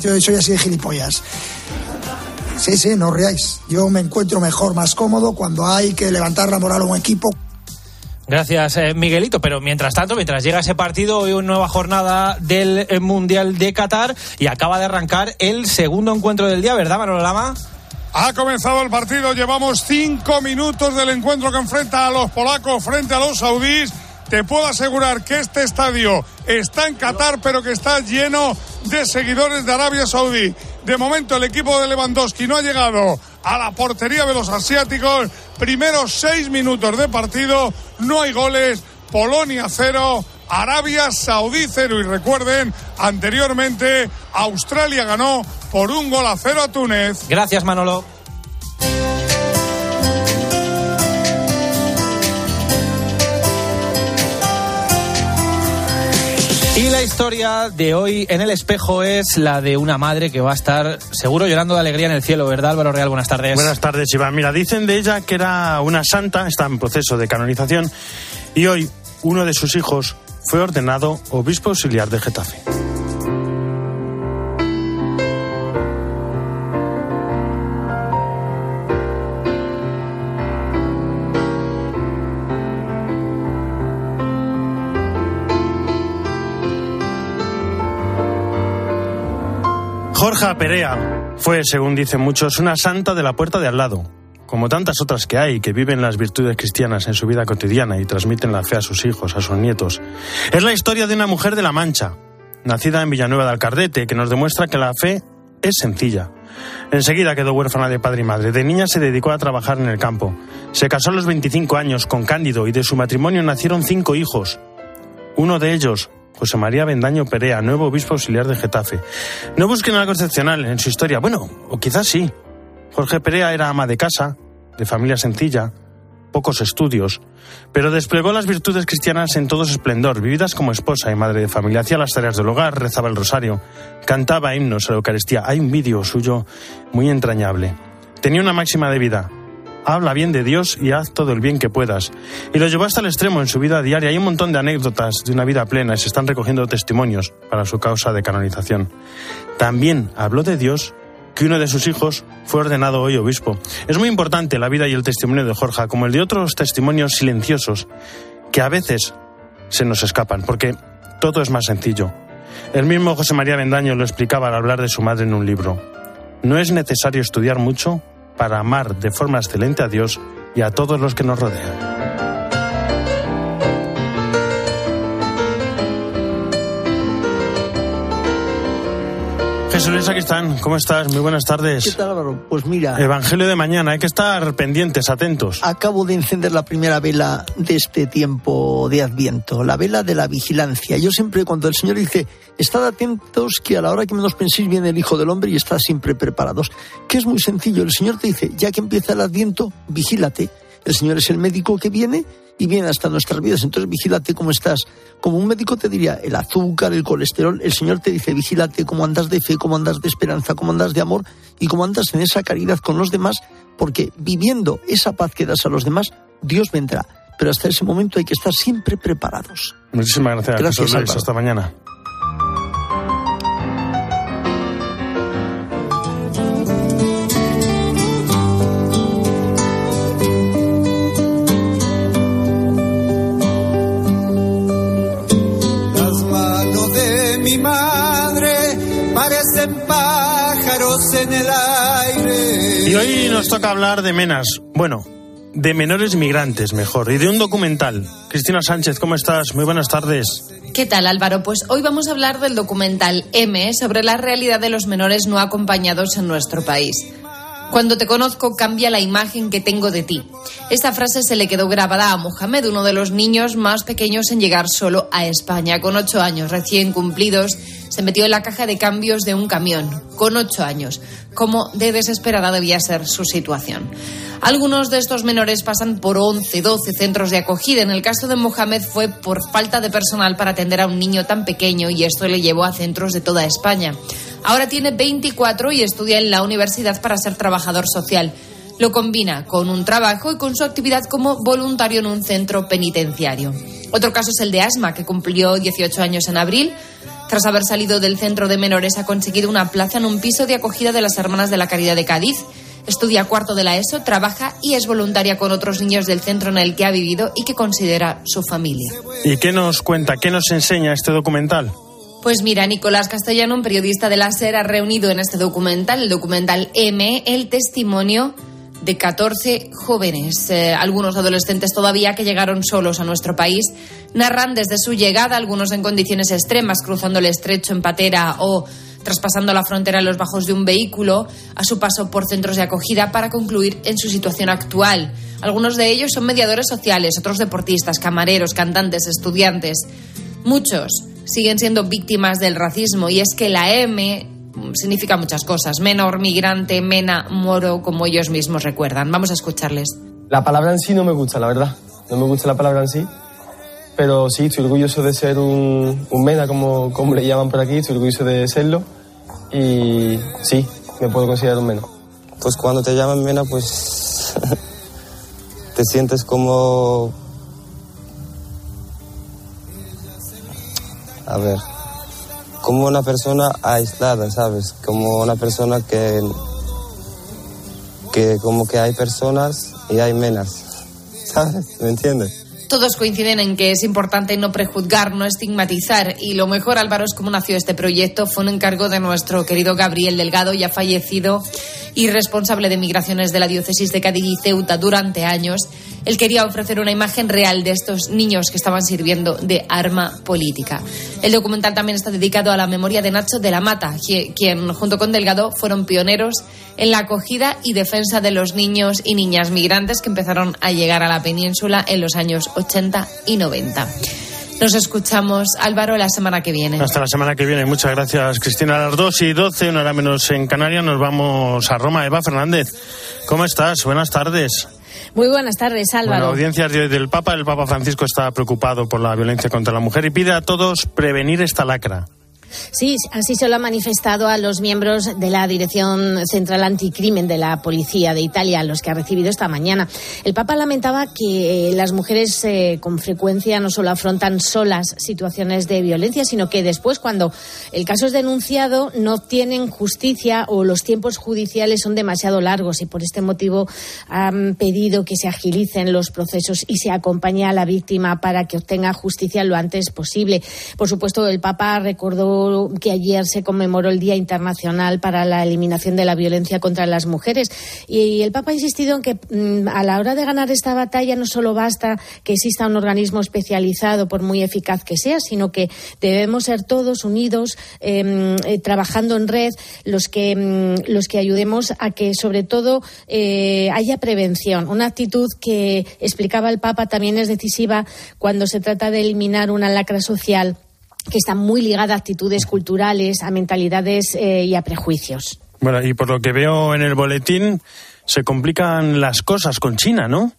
Yo soy así de gilipollas. Sí, sí, no os reáis. Yo me encuentro mejor, más cómodo cuando hay que levantar la moral a un equipo. Gracias, eh, Miguelito. Pero mientras tanto, mientras llega ese partido, hoy una nueva jornada del eh, Mundial de Qatar y acaba de arrancar el segundo encuentro del día, ¿verdad, Manolo Lama? Ha comenzado el partido, llevamos cinco minutos del encuentro que enfrenta a los polacos frente a los saudíes. Te puedo asegurar que este estadio está en Qatar, pero que está lleno de seguidores de Arabia Saudí. De momento el equipo de Lewandowski no ha llegado a la portería de los asiáticos. Primeros seis minutos de partido, no hay goles. Polonia cero, Arabia Saudí cero. Y recuerden, anteriormente Australia ganó por un gol a cero a Túnez. Gracias, Manolo. Y la historia de hoy en el espejo es la de una madre que va a estar seguro llorando de alegría en el cielo, ¿verdad, Álvaro Real? Buenas tardes. Buenas tardes, Iván. Mira, dicen de ella que era una santa, está en proceso de canonización, y hoy uno de sus hijos fue ordenado obispo auxiliar de Getafe. Jorge Perea fue, según dicen muchos, una santa de la puerta de al lado, como tantas otras que hay que viven las virtudes cristianas en su vida cotidiana y transmiten la fe a sus hijos, a sus nietos. Es la historia de una mujer de la Mancha, nacida en Villanueva de Alcardete, que nos demuestra que la fe es sencilla. Enseguida quedó huérfana de padre y madre. De niña se dedicó a trabajar en el campo. Se casó a los 25 años con Cándido y de su matrimonio nacieron cinco hijos. Uno de ellos, José María Bendaño Perea, nuevo obispo auxiliar de Getafe. No busquen algo excepcional en su historia. Bueno, o quizás sí. Jorge Perea era ama de casa, de familia sencilla, pocos estudios, pero desplegó las virtudes cristianas en todo su esplendor, vividas como esposa y madre de familia. Hacía las tareas del hogar, rezaba el rosario, cantaba himnos a la Eucaristía. Hay un vídeo suyo muy entrañable. Tenía una máxima de vida, habla bien de Dios y haz todo el bien que puedas. Y lo llevó hasta el extremo en su vida diaria. Hay un montón de anécdotas de una vida plena y se están recogiendo testimonios para su causa de canonización. También habló de Dios que uno de sus hijos fue ordenado hoy obispo. Es muy importante la vida y el testimonio de Jorge, como el de otros testimonios silenciosos que a veces se nos escapan, porque todo es más sencillo. El mismo José María Bendaño lo explicaba al hablar de su madre en un libro. No es necesario estudiar mucho para amar de forma excelente a Dios y a todos los que nos rodean. Jesús Luis, aquí están. ¿Cómo estás? Muy buenas tardes. ¿Qué tal, Álvaro? Pues mira. Evangelio de mañana, hay que estar pendientes, atentos. Acabo de encender la primera vela de este tiempo de Adviento, la vela de la vigilancia. Yo siempre, cuando el Señor dice, estad atentos que a la hora que menos penséis viene el Hijo del Hombre y estad siempre preparados. Que es muy sencillo. El Señor te dice, ya que empieza el Adviento, vigílate. El Señor es el médico que viene y viene hasta nuestras vidas. Entonces, vigílate cómo estás. Como un médico te diría el azúcar, el colesterol, el Señor te dice, vigílate cómo andas de fe, cómo andas de esperanza, cómo andas de amor y cómo andas en esa caridad con los demás, porque viviendo esa paz que das a los demás, Dios vendrá. Pero hasta ese momento hay que estar siempre preparados. Muchísimas gracias. Luis. Hasta mañana. Pájaros en el aire. Y hoy nos toca hablar de menas. Bueno, de menores migrantes, mejor. Y de un documental. Cristina Sánchez, ¿cómo estás? Muy buenas tardes. ¿Qué tal Álvaro? Pues hoy vamos a hablar del documental M sobre la realidad de los menores no acompañados en nuestro país. Cuando te conozco cambia la imagen que tengo de ti. Esta frase se le quedó grabada a Mohamed, uno de los niños más pequeños en llegar solo a España. Con ocho años recién cumplidos, se metió en la caja de cambios de un camión. Con ocho años. Cómo de desesperada debía ser su situación. Algunos de estos menores pasan por 11, 12 centros de acogida. En el caso de Mohamed fue por falta de personal para atender a un niño tan pequeño y esto le llevó a centros de toda España. Ahora tiene 24 y estudia en la universidad para ser trabajador social. Lo combina con un trabajo y con su actividad como voluntario en un centro penitenciario. Otro caso es el de Asma, que cumplió 18 años en abril. Tras haber salido del centro de menores, ha conseguido una plaza en un piso de acogida de las Hermanas de la Caridad de Cádiz. Estudia cuarto de la ESO, trabaja y es voluntaria con otros niños del centro en el que ha vivido y que considera su familia. ¿Y qué nos cuenta, qué nos enseña este documental? Pues mira, Nicolás Castellano, un periodista de la SER, ha reunido en este documental, el documental M, el testimonio de 14 jóvenes, eh, algunos adolescentes todavía que llegaron solos a nuestro país, narran desde su llegada, algunos en condiciones extremas, cruzando el estrecho en patera o traspasando la frontera en los bajos de un vehículo, a su paso por centros de acogida para concluir en su situación actual. Algunos de ellos son mediadores sociales, otros deportistas, camareros, cantantes, estudiantes. Muchos siguen siendo víctimas del racismo y es que la M significa muchas cosas. Menor, migrante, mena, moro, como ellos mismos recuerdan. Vamos a escucharles. La palabra en sí no me gusta, la verdad. No me gusta la palabra en sí. Pero sí, estoy orgulloso de ser un, un mena, como, como le llaman por aquí. Estoy orgulloso de serlo. Y sí, me puedo considerar un mena. Pues cuando te llaman mena, pues te sientes como... A ver, como una persona aislada, ¿sabes? Como una persona que, que como que hay personas y hay menas, ¿sabes? ¿Me entiendes? Todos coinciden en que es importante no prejuzgar, no estigmatizar. Y lo mejor, Álvaro, es cómo nació este proyecto. Fue un encargo de nuestro querido Gabriel Delgado, ya fallecido y responsable de migraciones de la diócesis de Cádiz y Ceuta durante años. Él quería ofrecer una imagen real de estos niños que estaban sirviendo de arma política. El documental también está dedicado a la memoria de Nacho de la Mata, quien junto con Delgado fueron pioneros en la acogida y defensa de los niños y niñas migrantes que empezaron a llegar a la península en los años 80 y 90. Nos escuchamos, Álvaro, la semana que viene. Hasta la semana que viene. Muchas gracias, Cristina. A las 2 y 12, una hora menos en Canarias, nos vamos a Roma. Eva Fernández, ¿cómo estás? Buenas tardes. Muy buenas tardes, Álvaro. Bueno, audiencias de hoy del Papa. El Papa Francisco está preocupado por la violencia contra la mujer y pide a todos prevenir esta lacra. Sí, así se lo ha manifestado a los miembros de la Dirección Central Anticrimen de la Policía de Italia, los que ha recibido esta mañana. El Papa lamentaba que las mujeres eh, con frecuencia no solo afrontan solas situaciones de violencia, sino que después, cuando el caso es denunciado, no tienen justicia o los tiempos judiciales son demasiado largos y por este motivo han pedido que se agilicen los procesos y se acompañe a la víctima para que obtenga justicia lo antes posible. Por supuesto, el Papa recordó que ayer se conmemoró el Día Internacional para la Eliminación de la Violencia contra las Mujeres. Y el Papa ha insistido en que mm, a la hora de ganar esta batalla no solo basta que exista un organismo especializado, por muy eficaz que sea, sino que debemos ser todos unidos, em, eh, trabajando en red, los que, mm, los que ayudemos a que, sobre todo, eh, haya prevención. Una actitud que explicaba el Papa también es decisiva cuando se trata de eliminar una lacra social que está muy ligada a actitudes culturales, a mentalidades eh, y a prejuicios. Bueno, y por lo que veo en el boletín, se complican las cosas con China, ¿no?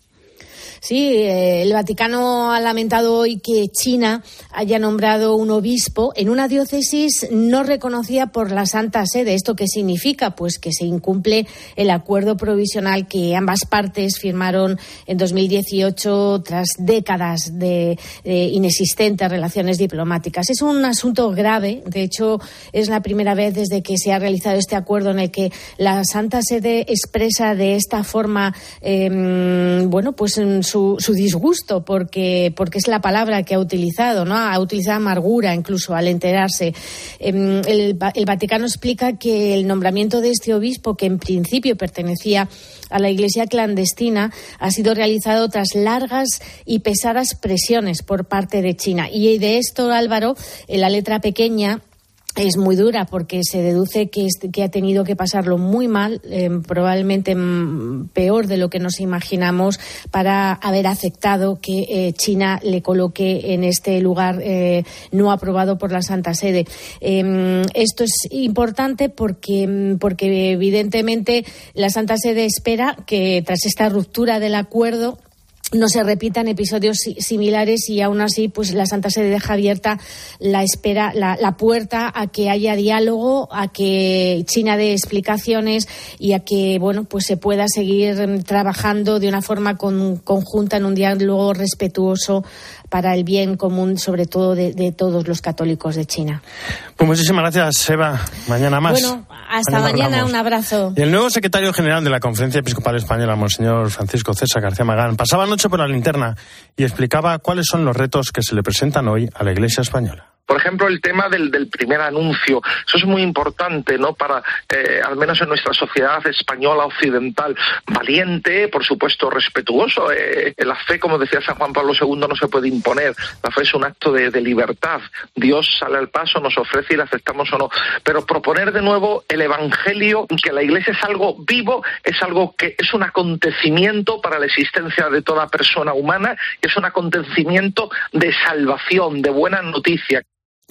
Sí, eh, el Vaticano ha lamentado hoy que China haya nombrado un obispo en una diócesis no reconocida por la Santa Sede. ¿Esto qué significa? Pues que se incumple el acuerdo provisional que ambas partes firmaron en 2018 tras décadas de, inexistentes relaciones diplomáticas. Es un asunto grave. De hecho, es la primera vez desde que se ha realizado este acuerdo en el que la Santa Sede expresa de esta forma, em, bueno, pues en su, disgusto, porque, porque es la palabra que ha utilizado, ¿no? Ha utilizado amargura incluso al enterarse. Em, el, el Vaticano explica que el nombramiento de este obispo, que en principio pertenecía a la iglesia clandestina, ha sido realizado tras largas y pesadas presiones por parte de China. Y de esto, Álvaro, en la letra pequeña es muy dura porque se deduce que, que ha tenido que pasarlo muy mal, eh, probablemente mm, peor de lo que nos imaginamos, para haber aceptado que eh, China le coloque en este lugar eh, no aprobado por la Santa Sede. Em, esto es importante porque, mm, porque evidentemente la Santa Sede espera que tras esta ruptura del acuerdo no se repitan episodios similares y aún así pues la Santa Sede deja abierta la espera la, puerta a que haya diálogo a que China dé explicaciones y a que bueno pues se pueda seguir trabajando de una forma conjunta en un diálogo respetuoso para el bien común, sobre todo de, de todos los católicos de China. Pues muchísimas gracias, Eva. Mañana más. Bueno, hasta mañana, un abrazo. Y el nuevo secretario general de la Conferencia Episcopal Española, Monseñor Francisco César García Magán, pasaba anoche por la linterna y explicaba cuáles son los retos que se le presentan hoy a la Iglesia española. Por ejemplo, el tema del, primer anuncio. Eso es muy importante, ¿no? Para, eh, al menos en nuestra sociedad española occidental, valiente, por supuesto, respetuoso. Eh, la fe, como decía San Juan Pablo II, no se puede imponer. La fe es un acto de, de, libertad. Dios sale al paso, nos ofrece y la aceptamos o no. Pero proponer de nuevo el Evangelio, que la Iglesia es algo vivo, es algo que es un acontecimiento para la existencia de toda persona humana, es un acontecimiento de salvación, de buena noticia.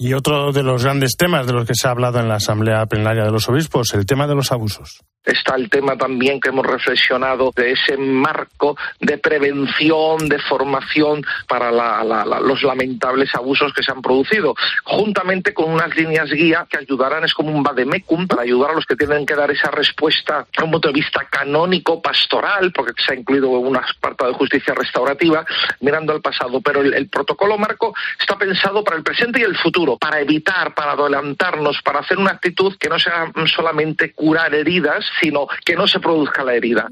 Y otro de los grandes temas de los que se ha hablado en la Asamblea Plenaria de los Obispos, el tema de los abusos. Está el tema también que hemos reflexionado de ese marco de prevención, de formación para la, la, la, los lamentables abusos que se han producido, juntamente con unas líneas guía que ayudarán, es como un vademecum, para ayudar a los que tienen que dar esa respuesta a un punto de vista canónico, pastoral, porque se ha incluido una parte de justicia restaurativa, mirando al pasado. Pero el, el protocolo marco está pensado para el presente y el futuro, para evitar, para adelantarnos, para hacer una actitud que no sea solamente curar heridas, sino que no se produzca la herida.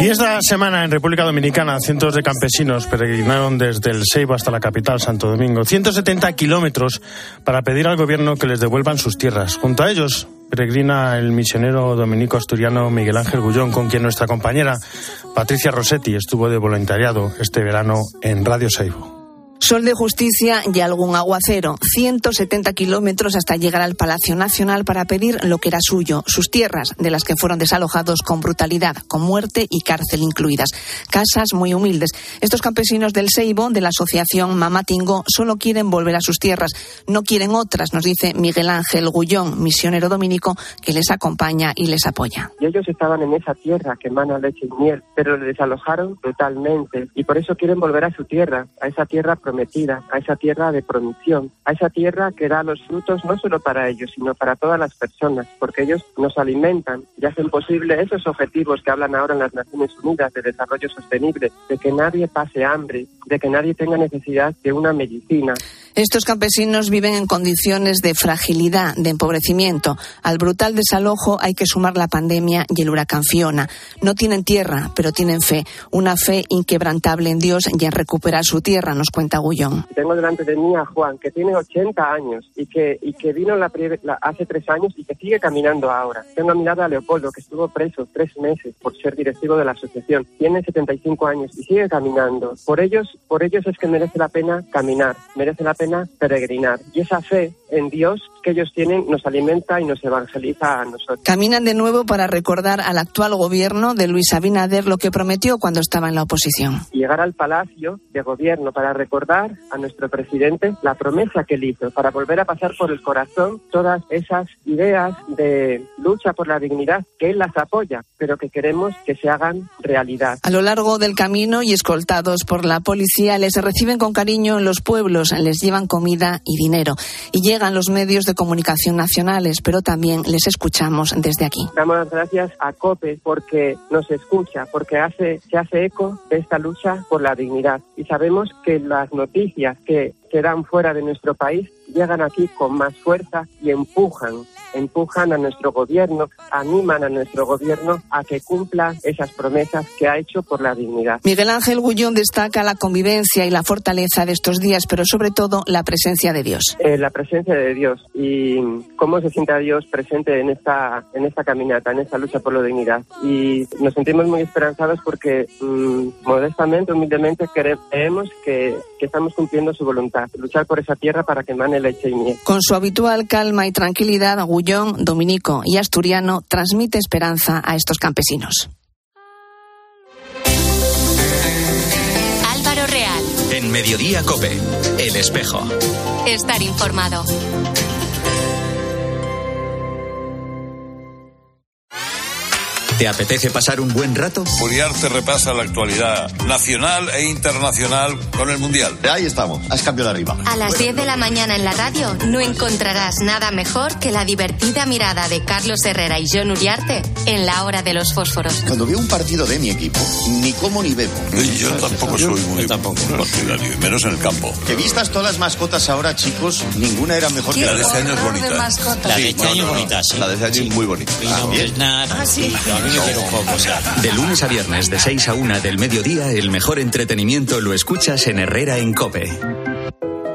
Y esta semana en República Dominicana cientos de campesinos peregrinaron desde el Seibo hasta la capital, Santo Domingo, 170 kilómetros para pedir al gobierno que les devuelvan sus tierras. Junto a ellos peregrina el misionero dominico asturiano Miguel Ángel Gullón, con quien nuestra compañera Patricia Rossetti estuvo de voluntariado este verano en Radio Seibo. Sol de justicia y algún aguacero. 170 kilómetros hasta llegar al Palacio Nacional para pedir lo que era suyo, sus tierras, de las que fueron desalojados con brutalidad, con muerte y cárcel incluidas. Casas muy humildes. Estos campesinos del Seibo, de la asociación Mamatingo, solo quieren volver a sus tierras. No quieren otras, nos dice Miguel Ángel Gullón, misionero dominico, que les acompaña y les apoya. Y ellos estaban en esa tierra que emana leche y miel, pero le desalojaron totalmente. Y por eso quieren volver a su tierra, a esa tierra prometida, a esa tierra de promisión, a esa tierra que da los frutos no solo para ellos, sino para todas las personas, porque ellos nos alimentan y hacen posible esos objetivos que hablan ahora en las Naciones Unidas de desarrollo sostenible, de que nadie pase hambre, de que nadie tenga necesidad de una medicina. Estos campesinos viven en condiciones de fragilidad, de empobrecimiento. Al brutal desalojo hay que sumar la pandemia y el huracán Fiona. No tienen tierra, pero tienen fe, una fe inquebrantable en Dios y en recuperar su tierra, nos cuenta Gullón. Tengo delante de mí a Juan, que tiene 80 años y que, y que vino la, la, hace tres años y que sigue caminando ahora. Tengo a mi lado a Leopoldo, que estuvo preso tres meses por ser directivo de la asociación. Tiene 75 años y sigue caminando. Por ellos, por ellos es que merece la pena caminar, merece la peregrinar. Y esa fe en Dios que ellos tienen nos alimenta y nos evangeliza a nosotros. Caminan de nuevo para recordar al actual gobierno de Luis Abinader lo que prometió cuando estaba en la oposición. Llegar al palacio de gobierno para recordar a nuestro presidente la promesa que él hizo, para volver a pasar por el corazón todas esas ideas de lucha por la dignidad que él las apoya, pero que queremos que se hagan realidad. A lo largo del camino y escoltados por la policía les reciben con cariño en los pueblos, les llevan comida y dinero. Y llegan los medios de comunicación nacionales, pero también les escuchamos desde aquí. Damos las gracias a COPE porque nos escucha, porque hace, se hace eco de esta lucha por la dignidad. Y sabemos que las noticias que se dan fuera de nuestro país llegan aquí con más fuerza y empujan empujan a nuestro gobierno, animan a nuestro gobierno a que cumpla esas promesas que ha hecho por la dignidad. Miguel Ángel Gullón destaca la convivencia y la fortaleza de estos días, pero sobre todo la presencia de Dios. Eh, la presencia de Dios y cómo se siente a Dios presente en esta, en esta caminata, en esta lucha por la dignidad. Y nos sentimos muy esperanzados porque mmm, modestamente, humildemente, creemos que, que estamos cumpliendo su voluntad, luchar por esa tierra para que emane leche y miel. Con su habitual calma y tranquilidad, Gullón, dominico y asturiano transmite esperanza a estos campesinos. Álvaro Real. En Mediodía Cope, El Espejo. Estar informado. ¿Te apetece pasar un buen rato? Uriarte repasa la actualidad nacional e internacional con el Mundial. Ahí estamos, has cambiado de arriba. A las 10 de la mañana en la radio no encontrarás nada mejor que la divertida mirada de Carlos Herrera y John Uriarte en la hora de los fósforos. Cuando veo un partido de mi equipo, ni como ni bebo. Yo tampoco soy muy partidario, y menos en el campo. Que vistas todas las mascotas ahora, chicos, ninguna era mejor que La de este año es bonita. La de este año es bonita, sí. La de este año es muy bonita. Y no es nada. Ah, sí. De lunes a viernes, de 6 a 1 del mediodía, el mejor entretenimiento lo escuchas en Herrera en Cope.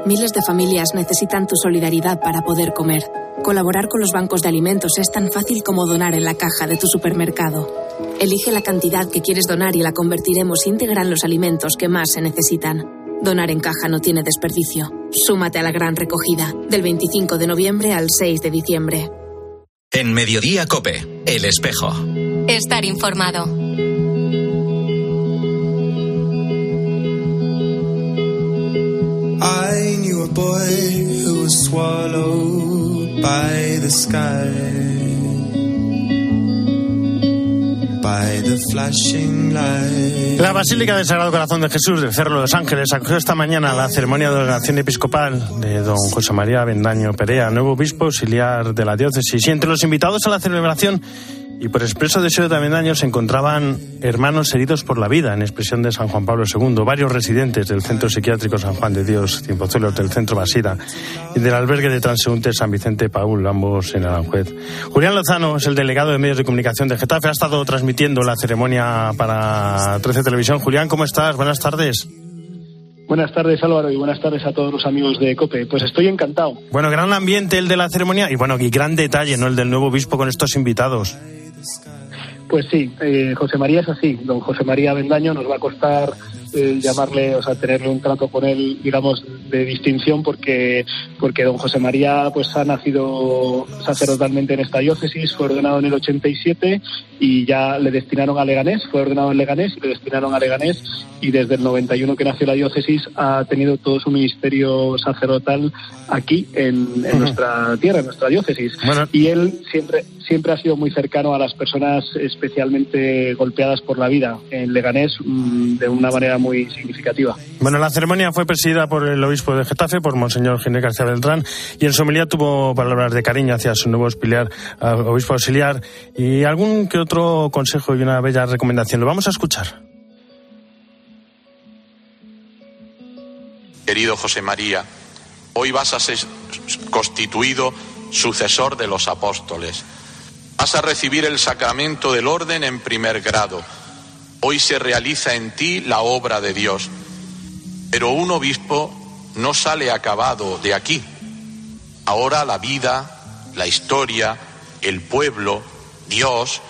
Miles de familias necesitan tu solidaridad para poder comer. Colaborar con los bancos de alimentos es tan fácil como donar en la caja de tu supermercado. Elige la cantidad que quieres donar y la convertiremos íntegra en los alimentos que más se necesitan. Donar en caja no tiene desperdicio. Súmate a la gran recogida, del 25 de noviembre al 6 de diciembre. En Mediodía Cope, El Espejo. Estar informado. I knew a boy who was swallowed by the sky, by the flashing light. La Basílica del Sagrado Corazón de Jesús del Cerro de los Ángeles acogió esta mañana la ceremonia de ordenación episcopal de don José María Bendaño Perea, nuevo obispo auxiliar de la diócesis. Y entre los invitados a la celebración y por expreso deseo de Bendaño se encontraban hermanos heridos por la vida, en expresión de San Juan Pablo II, varios residentes del Centro Psiquiátrico San Juan de Dios, Cienpozuelos, del Centro Basida y del albergue de transeúntes San Vicente Paul, ambos en Aranjuez. Julián Lozano es el delegado de medios de comunicación de Getafe, ha estado transmitiendo la ceremonia para 13 Televisión. Julián, ¿cómo estás? Buenas tardes. Buenas tardes Álvaro y buenas tardes a todos los amigos de COPE. Pues estoy encantado. Bueno, gran ambiente el de la ceremonia y bueno, y gran detalle, ¿no? El del nuevo obispo con estos invitados. Pues sí, eh, José María es así. Don José María Bendaño nos va a costar eh, llamarle, o sea, tenerle un trato con él, digamos, de distinción porque porque don José María pues ha nacido sacerdotalmente en esta diócesis, fue ordenado en el 87 y ya le destinaron a Leganés, fue ordenado en Leganés y le destinaron a Leganés y desde el 91 que nació la diócesis ha tenido todo su ministerio sacerdotal aquí en, en nuestra tierra, en nuestra diócesis. Y él siempre siempre ha sido muy cercano a las personas especialmente golpeadas por la vida en Leganés mm, de una manera muy significativa. Bueno, la ceremonia fue presidida por el obispo de Getafe, por Monseñor Ginés García Beltrán, y en su homilía tuvo palabras de cariño hacia su nuevo auxiliar, obispo auxiliar y algún que otro consejo y una bella recomendación. Lo vamos a escuchar. Querido José María, hoy vas a ser constituido sucesor de los apóstoles. Vas a recibir el sacramento del orden en primer grado. Hoy se realiza en ti la obra de Dios. Pero un obispo no sale acabado de aquí. Ahora la vida, la historia, el pueblo, Dios,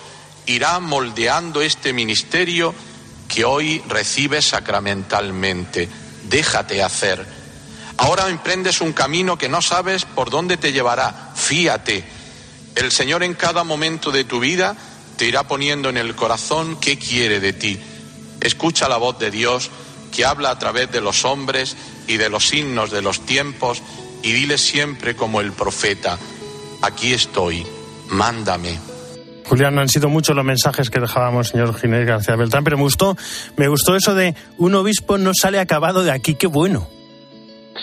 irá moldeando este ministerio que hoy recibes sacramentalmente. Déjate hacer. Ahora emprendes un camino que no sabes por dónde te llevará. Fíate. El Señor en cada momento de tu vida te irá poniendo en el corazón qué quiere de ti. Escucha la voz de Dios que habla a través de los hombres y de los signos de los tiempos y dile siempre como el profeta, aquí estoy, mándame. Julián, no han sido muchos los mensajes que dejábamos, señor Ginés García Beltrán, pero me gustó, me gustó eso de un obispo no sale acabado de aquí, qué bueno.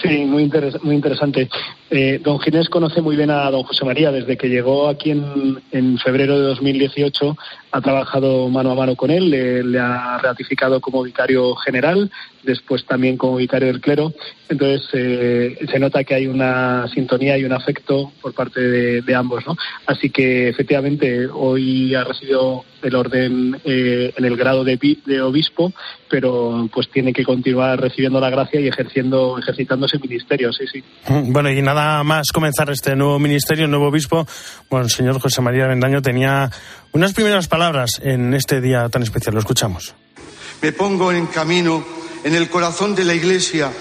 Sí, muy, interes- muy interesante. Eh, don Ginés conoce muy bien a don José María. Desde que llegó aquí en, en febrero de 2018 ha trabajado mano a mano con él, le, ha ratificado como vicario general, después también como vicario del clero. Entonces eh, se nota que hay una sintonía y un afecto por parte de, ambos. ¿no? Así que efectivamente hoy ha recibido el orden eh, en el grado de obispo, pero pues tiene que continuar recibiendo la gracia y ejerciendo, ejercitando ese ministerio. Sí, sí. Bueno, y nada más comenzar este nuevo ministerio, nuevo obispo, bueno, el señor José María Bendaño tenía unas primeras palabras en este día tan especial. Lo escuchamos. Me pongo en camino en el corazón de la Iglesia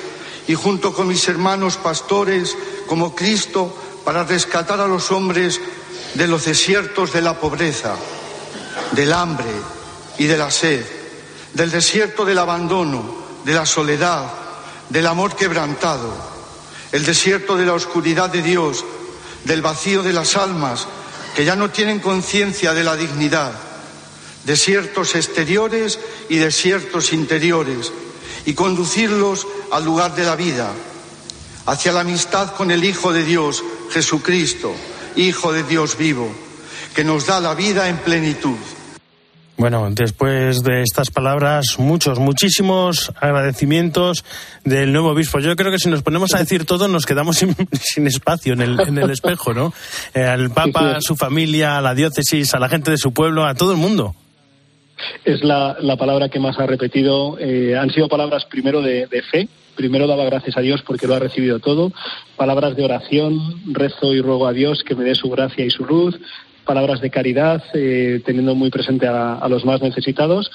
y junto con mis hermanos pastores como Cristo para rescatar a los hombres de los desiertos de la pobreza, del hambre y de la sed, del desierto del abandono, de la soledad, del amor quebrantado, el desierto de la oscuridad de Dios, del vacío de las almas que ya no tienen conciencia de la dignidad, desiertos exteriores y desiertos interiores, y conducirlos al lugar de la vida, hacia la amistad con el Hijo de Dios, Jesucristo, Hijo de Dios vivo, que nos da la vida en plenitud. Bueno, después de estas palabras, muchos, muchísimos agradecimientos del nuevo obispo. Yo creo que si nos ponemos a decir todo, nos quedamos sin, sin espacio en el, en el espejo, ¿no? Eh, al Papa, a su familia, a la diócesis, a la gente de su pueblo, a todo el mundo. Es la, la palabra que más ha repetido. Eh, han sido palabras primero de fe, primero daba gracias a Dios porque lo ha recibido todo, palabras de oración, rezo y ruego a Dios que me dé su gracia y su luz, palabras de caridad, eh, teniendo muy presente a, a, los más necesitados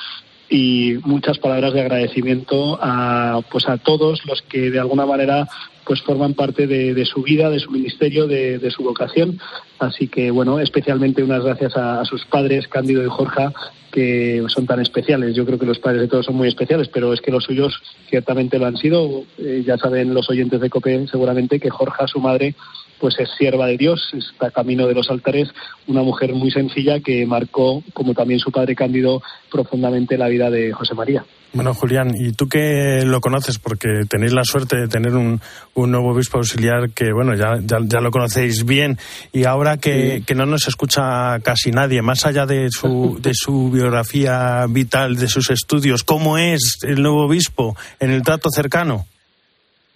y muchas palabras de agradecimiento a, pues a todos los que de alguna manera pues forman parte de, su vida, de su ministerio, de, su vocación. Así que, bueno, especialmente unas gracias a, a, sus padres, Cándido y Jorge, que son tan especiales. Yo creo que los padres de todos son muy especiales, pero es que los suyos ciertamente lo han sido. Eh, ya saben los oyentes de COPE seguramente que Jorge, su madre, pues es sierva de Dios, está camino de los altares, una mujer muy sencilla que marcó, como también su padre Cándido, profundamente la vida de José María. Bueno, Julián, y tú que lo conoces, porque tenéis la suerte de tener un, un nuevo obispo auxiliar que, bueno, ya, ya, ya lo conocéis bien, y ahora que, sí. que, no nos escucha casi nadie, más allá de su, de su biografía vital, de sus estudios, ¿cómo es el nuevo obispo en el trato cercano?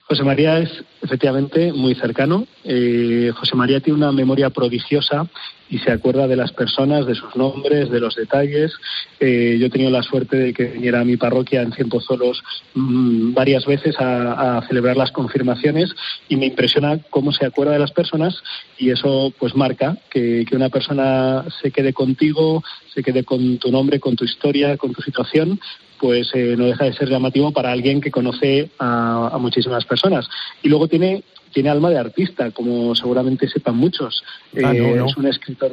José María es efectivamente muy cercano. Eh, José María tiene una memoria prodigiosa y se acuerda de las personas, de sus nombres, de los detalles. Eh, yo he tenido la suerte de que viniera a mi parroquia en Cienpozuelos mmm, varias veces a, a, celebrar las confirmaciones y me impresiona cómo se acuerda de las personas y eso pues marca que, que una persona se quede contigo, se quede con tu nombre, con tu historia, con tu situación, pues eh, no deja de ser llamativo para alguien que conoce a, a, muchísimas personas. Y luego tiene, tiene alma de artista, como seguramente sepan muchos. Ah, no, no. Es un escritor.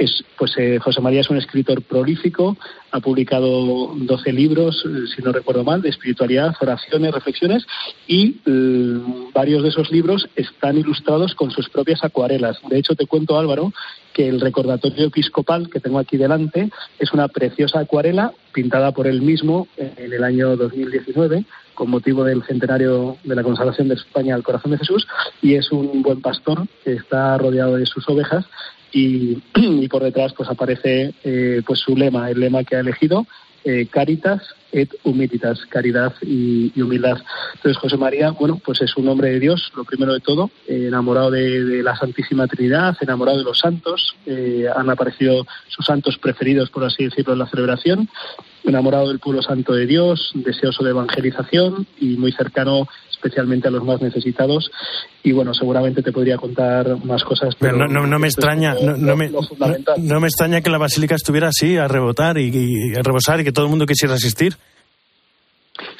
Es, pues eh, José María es un escritor prolífico, ha publicado 12 libros, eh, si no recuerdo mal, de espiritualidad, oraciones, reflexiones, y eh, varios de esos libros están ilustrados con sus propias acuarelas. De hecho, te cuento, Álvaro, que el recordatorio episcopal que tengo aquí delante es una preciosa acuarela pintada por él mismo en el año 2019 con motivo del centenario de la consagración de España al corazón de Jesús y es un buen pastor que está rodeado de sus ovejas y, por detrás pues aparece eh, pues su lema, el lema que ha elegido eh, Caritas et humilitas, caridad y, humildad. Entonces José María, bueno, pues es un hombre de Dios, lo primero de todo, eh, enamorado de, la Santísima Trinidad, enamorado de los santos, han aparecido sus santos preferidos, por así decirlo, en la celebración, enamorado del pueblo santo de Dios, deseoso de evangelización y muy cercano especialmente a los más necesitados. Y bueno, seguramente te podría contar más cosas. Pero, pero no, no, no, me extraña, no, no, me, no, me extraña que la basílica estuviera así, a rebotar y, y, a rebosar y que todo el mundo quisiera asistir.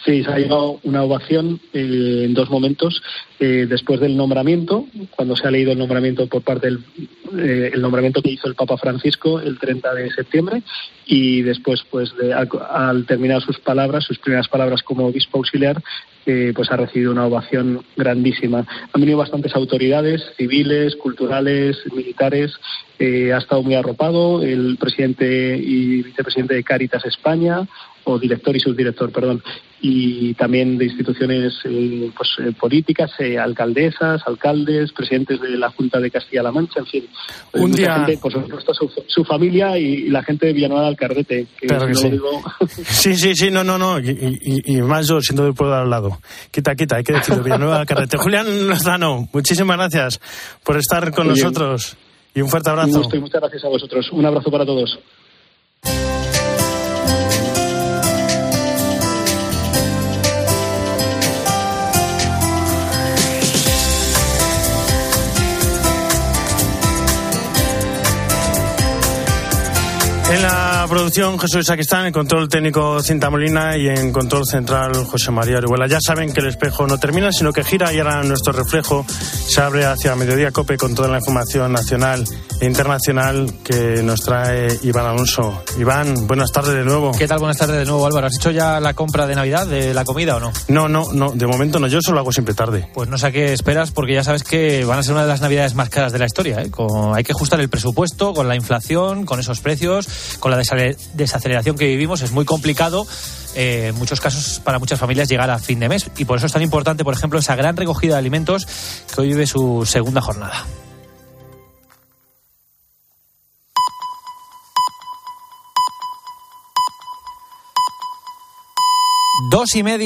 Sí, se ha llegado una ovación eh, en dos momentos. Eh, después del nombramiento, cuando se ha leído el nombramiento por parte del eh, el nombramiento que hizo el Papa Francisco el 30 de septiembre, y después, pues, de, al, al, terminar sus palabras, sus primeras palabras como obispo auxiliar, eh, pues ha recibido una ovación grandísima. Han venido bastantes autoridades civiles, culturales, militares. Eh, ha estado muy arropado el presidente y vicepresidente de Cáritas España, o director y subdirector, perdón, y también de instituciones pues, políticas, alcaldesas, alcaldes, presidentes de la Junta de Castilla-La Mancha, en fin. Un día... Gente, por supuesto, su, su, familia y, la gente de Villanueva del Cardete. Que claro que no sí. Digo... sí, sí, sí, no, no, no. Y, y, y, más yo siendo del pueblo al lado. Quita, quita, hay que decirlo, Villanueva del Cardete. Julián Lozano, muchísimas gracias por estar con Muy nosotros. Bien. Y un fuerte abrazo. Un gusto y muchas gracias a vosotros. Un abrazo para todos. Producción Jesús Saquistán, en control técnico Cinta Molina y en control central José María Orihuela. Ya saben que el espejo no termina, sino que gira y ahora nuestro reflejo se abre hacia Mediodía Cope con toda la información nacional e internacional que nos trae Iván Alonso. Iván, buenas tardes de nuevo. ¿Qué tal? Buenas tardes de nuevo, Álvaro. ¿Has hecho ya la compra de Navidad de la comida o no? No, no, no. De momento no. Yo solo hago siempre tarde. Pues no sé a qué esperas porque ya sabes que van a ser una de las Navidades más caras de la historia. ¿eh? Con... Hay que ajustar el presupuesto con la inflación, con esos precios con la desacele- desaceleración que vivimos es muy complicado. eh, en muchos casos para muchas familias llegar a fin de mes y por eso es tan importante, por ejemplo, esa gran recogida de alimentos que hoy vive su segunda jornada. Dos y media.